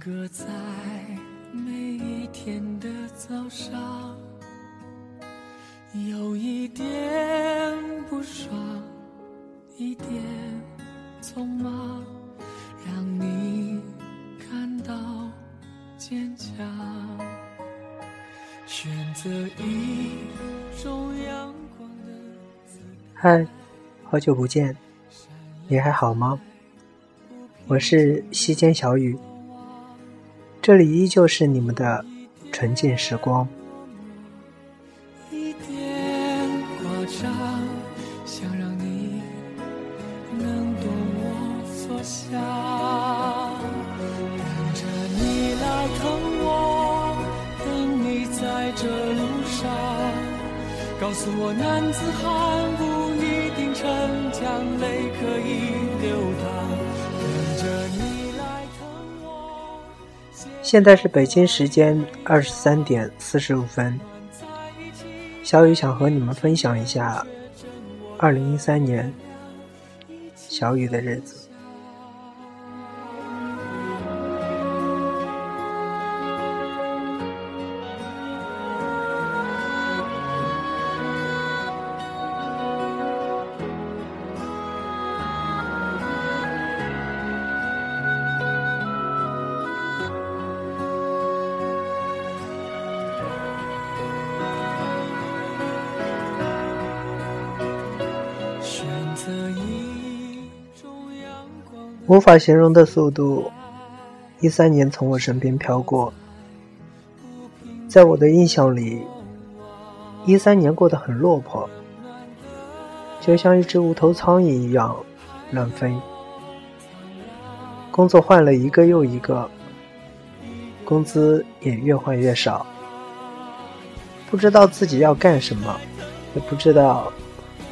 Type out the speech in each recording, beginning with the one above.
定格在每一天的早上。有一点不爽，一点匆忙，让你感到坚强。选择一种阳光的嗨，好久不见，你还好吗？我是西间小雨，这里依旧是你们的纯净时光。一点夸张，想让你能懂我所想，等着你来疼我，等你在这路上，告诉我男子汉不一定逞强，现在是北京时间二十三点四十五分，小雨想和你们分享一下二零一三年小雨的日子。无法形容的速度，一三年从我身边飘过。在我的印象里，一三年过得很落魄，就像一只无头苍蝇一样乱飞。工作换了一个又一个，工资也越换越少，不知道自己要干什么，也不知道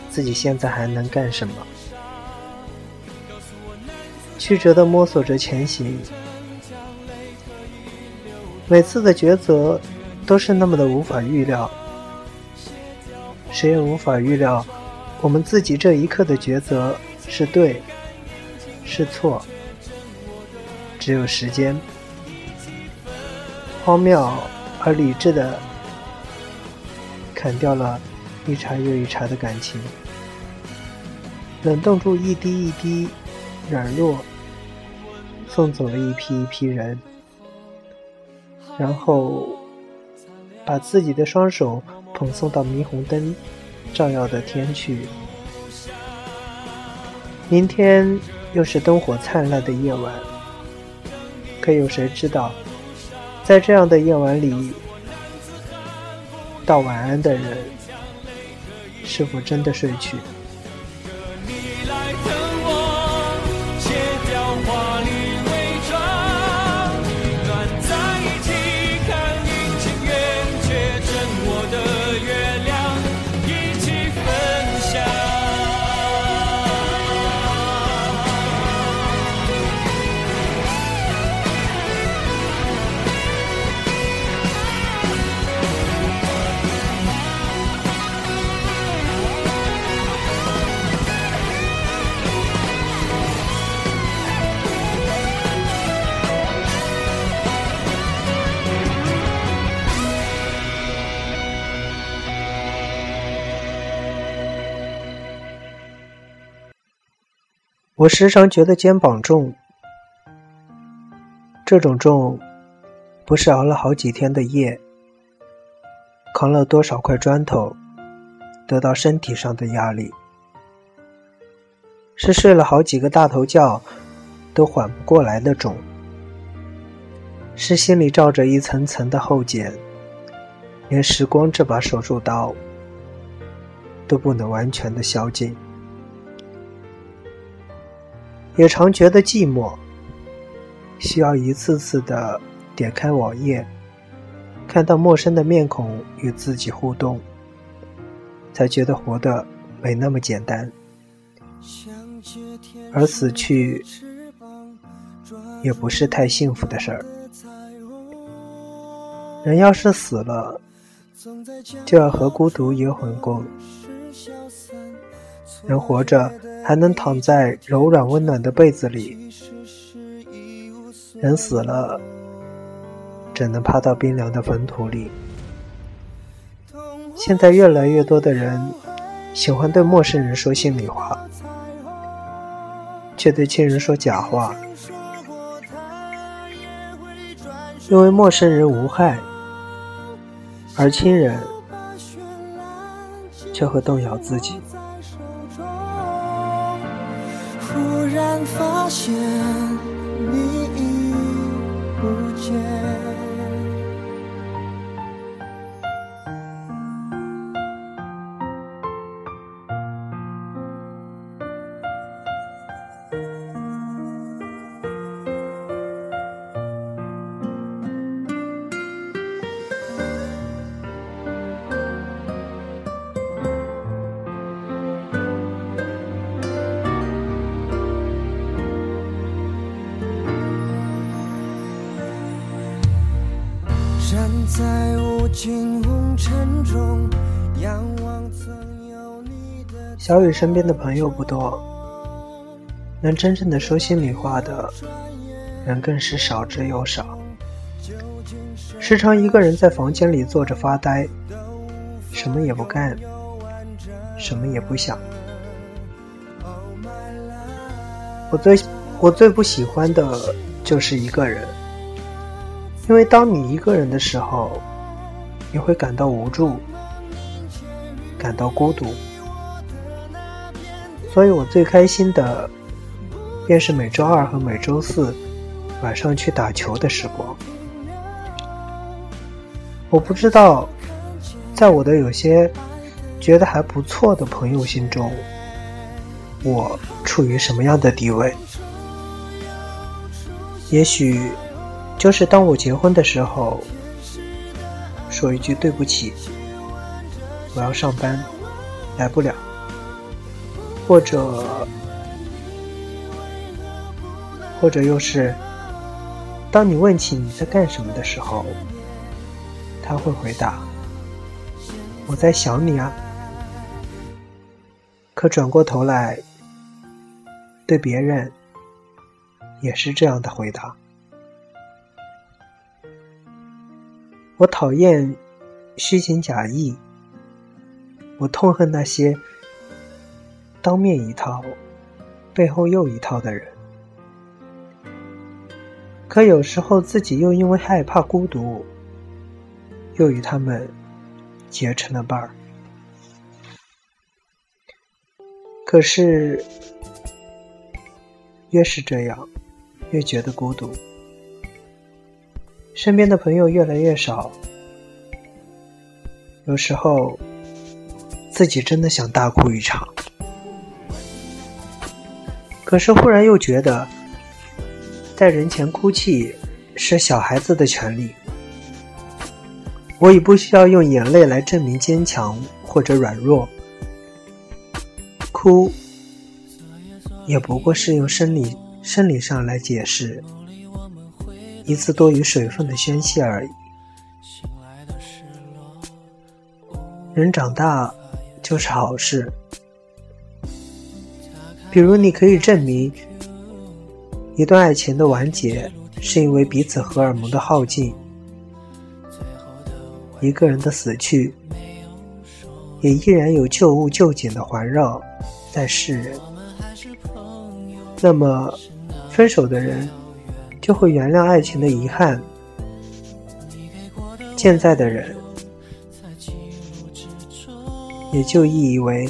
自己现在还能干什么。曲折地摸索着前行，每次的抉择都是那么的无法预料，谁也无法预料我们自己这一刻的抉择是对是错，只有时间。荒谬而理智的砍掉了一茬又一茬的感情，冷冻住一滴一滴软弱，送走了一批一批人，然后把自己的双手捧送到霓虹灯照耀的天去。明天又是灯火灿烂的夜晚，可有谁知道，在这样的夜晚里，道晚安的人是否真的睡去？我时常觉得肩膀重，这种重，不是熬了好几天的夜，扛了多少块砖头，得到身体上的压力，是睡了好几个大头觉，都缓不过来的重，是心里罩着一层层的厚茧，连时光这把手术刀，都不能完全的消尽。也常觉得寂寞，需要一次次的点开网页，看到陌生的面孔与自己互动，才觉得活得没那么简单。而死去也不是太幸福的事儿。人要是死了，就要和孤独与魂共。人活着还能躺在柔软温暖的被子里，人死了只能趴到冰凉的坟土里。现在越来越多的人喜欢对陌生人说心里话，却对亲人说假话，因为陌生人无害，而亲人却会动摇自己。忽然发现你在无尽红尘中，仰望曾有你的小雨身边的朋友不多，能真正的说心里话的人更是少之又少。时常一个人在房间里坐着发呆，什么也不干，什么也不想。我最我最不喜欢的就是一个人。因为当你一个人的时候，你会感到无助，感到孤独，所以我最开心的，便是每周二和每周四晚上去打球的时光。我不知道，在我的有些觉得还不错的朋友心中，我处于什么样的地位？也许。就是当我结婚的时候，说一句对不起，我要上班，来不了。或者，或者又是，当你问起你在干什么的时候，他会回答：“我在想你啊。”可转过头来，对别人也是这样的回答。我讨厌虚情假意，我痛恨那些当面一套、背后又一套的人。可有时候自己又因为害怕孤独，又与他们结成了伴儿。可是，越是这样，越觉得孤独。身边的朋友越来越少，有时候自己真的想大哭一场，可是忽然又觉得，在人前哭泣是小孩子的权利，我已不需要用眼泪来证明坚强或者软弱，哭也不过是用生理生理上来解释。一次多余水分的宣泄而已。人长大就是好事，比如你可以证明一段爱情的完结是因为彼此荷尔蒙的耗尽，一个人的死去也依然有旧物旧景的环绕在世人。那么，分手的人。就会原谅爱情的遗憾，健在的人也就意以为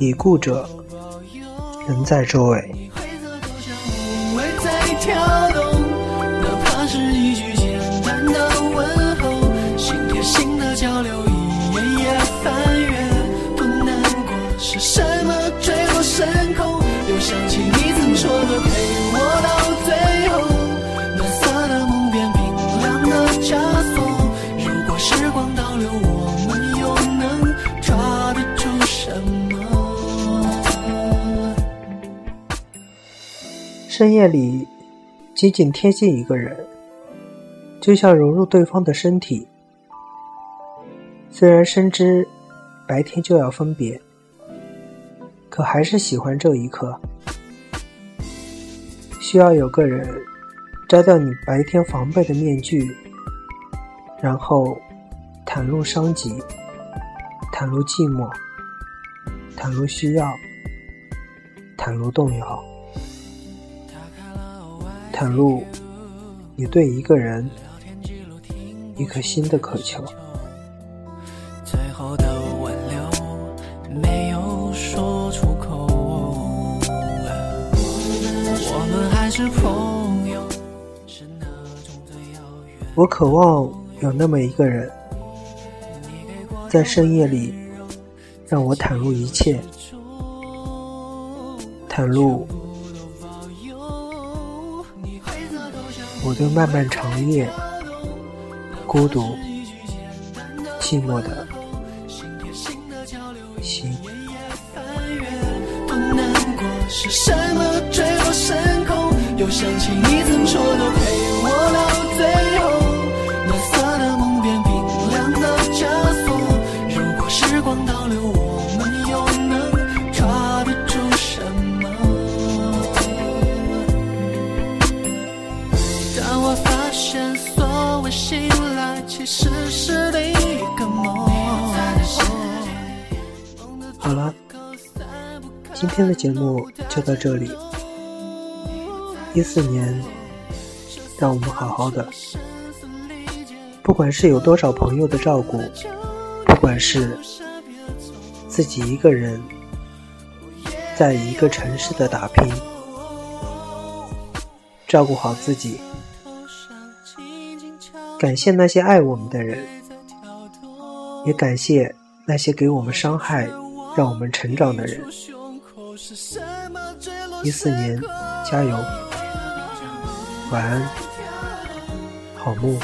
已故者仍在周围。深夜里，紧紧贴近一个人，就像融入对方的身体。虽然深知白天就要分别，可还是喜欢这一刻。需要有个人摘掉你白天防备的面具，然后袒露伤疾，袒露寂寞，袒露需要，袒露动摇，袒露你对一个人、一颗心的渴求。最后的挽留没有说出口，我们还是朋友，是那种最遥远。我渴望有那么一个人，在深夜里让我袒露一切，袒露我对漫漫长夜、孤独、寂寞的心。多难过，是什么坠落深空？又想起你曾说的陪今天的节目就到这里。一四年，让我们好好的，不管是有多少朋友的照顾，不管是自己一个人在一个城市的打拼，照顾好自己。感谢那些爱我们的人，也感谢那些给我们伤害、让我们成长的人。一四年，加油！晚安，好梦。